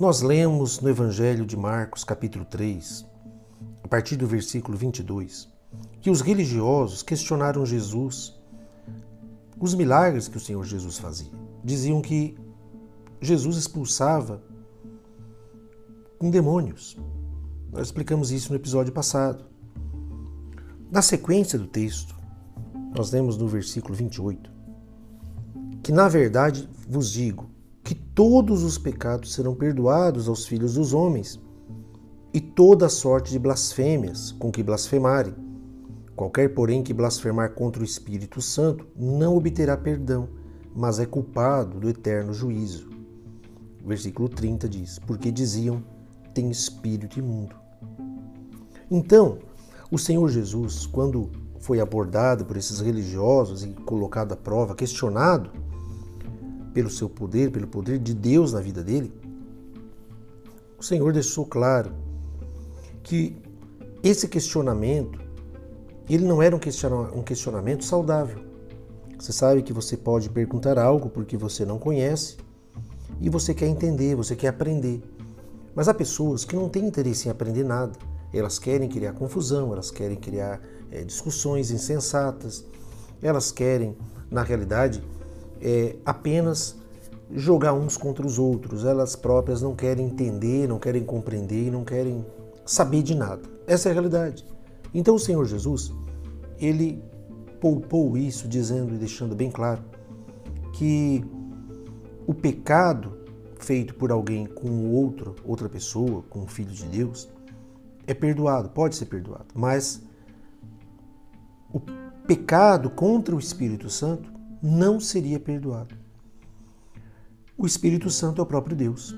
Nós lemos no Evangelho de Marcos, capítulo 3, a partir do versículo 22, que os religiosos questionaram Jesus os milagres que o Senhor Jesus fazia. Diziam que Jesus expulsava com demônios. Nós explicamos isso no episódio passado. Na sequência do texto, nós lemos no versículo 28 que, na verdade, vos digo todos os pecados serão perdoados aos filhos dos homens e toda sorte de blasfêmias com que blasfemarem. Qualquer, porém, que blasfemar contra o Espírito Santo não obterá perdão, mas é culpado do eterno juízo. Versículo 30 diz: Porque diziam, tem espírito imundo. Então, o Senhor Jesus, quando foi abordado por esses religiosos e colocado à prova, questionado pelo seu poder, pelo poder de Deus na vida dele, o Senhor deixou claro que esse questionamento, ele não era um questionamento saudável. Você sabe que você pode perguntar algo porque você não conhece e você quer entender, você quer aprender. Mas há pessoas que não têm interesse em aprender nada. Elas querem criar confusão, elas querem criar é, discussões insensatas, elas querem, na realidade, é, apenas jogar uns contra os outros. Elas próprias não querem entender, não querem compreender não querem saber de nada. Essa é a realidade. Então o Senhor Jesus, ele poupou isso, dizendo e deixando bem claro que o pecado feito por alguém com outro, outra pessoa, com o filho de Deus, é perdoado, pode ser perdoado, mas o pecado contra o Espírito Santo não seria perdoado. O Espírito Santo é o próprio Deus,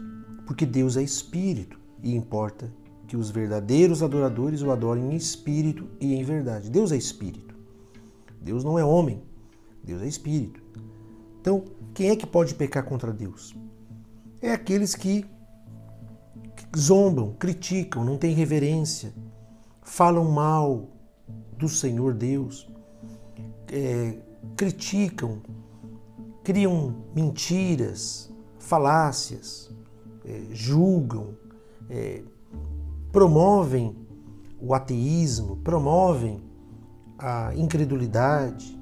porque Deus é espírito e importa que os verdadeiros adoradores o adorem em espírito e em verdade. Deus é espírito. Deus não é homem, Deus é espírito. Então, quem é que pode pecar contra Deus? É aqueles que zombam, criticam, não têm reverência, falam mal do Senhor Deus, é, criticam, criam mentiras, falácias, é, julgam, é, promovem o ateísmo, promovem a incredulidade.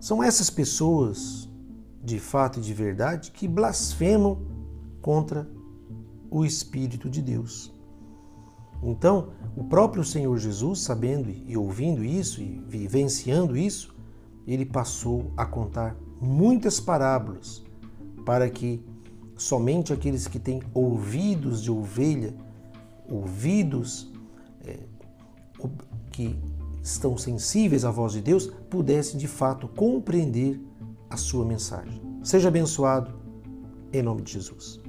São essas pessoas de fato e de verdade que blasfemam contra o Espírito de Deus. Então, o próprio Senhor Jesus, sabendo e ouvindo isso e vivenciando isso, ele passou a contar muitas parábolas para que somente aqueles que têm ouvidos de ovelha, ouvidos é, que estão sensíveis à voz de Deus, pudessem de fato compreender a sua mensagem. Seja abençoado em nome de Jesus.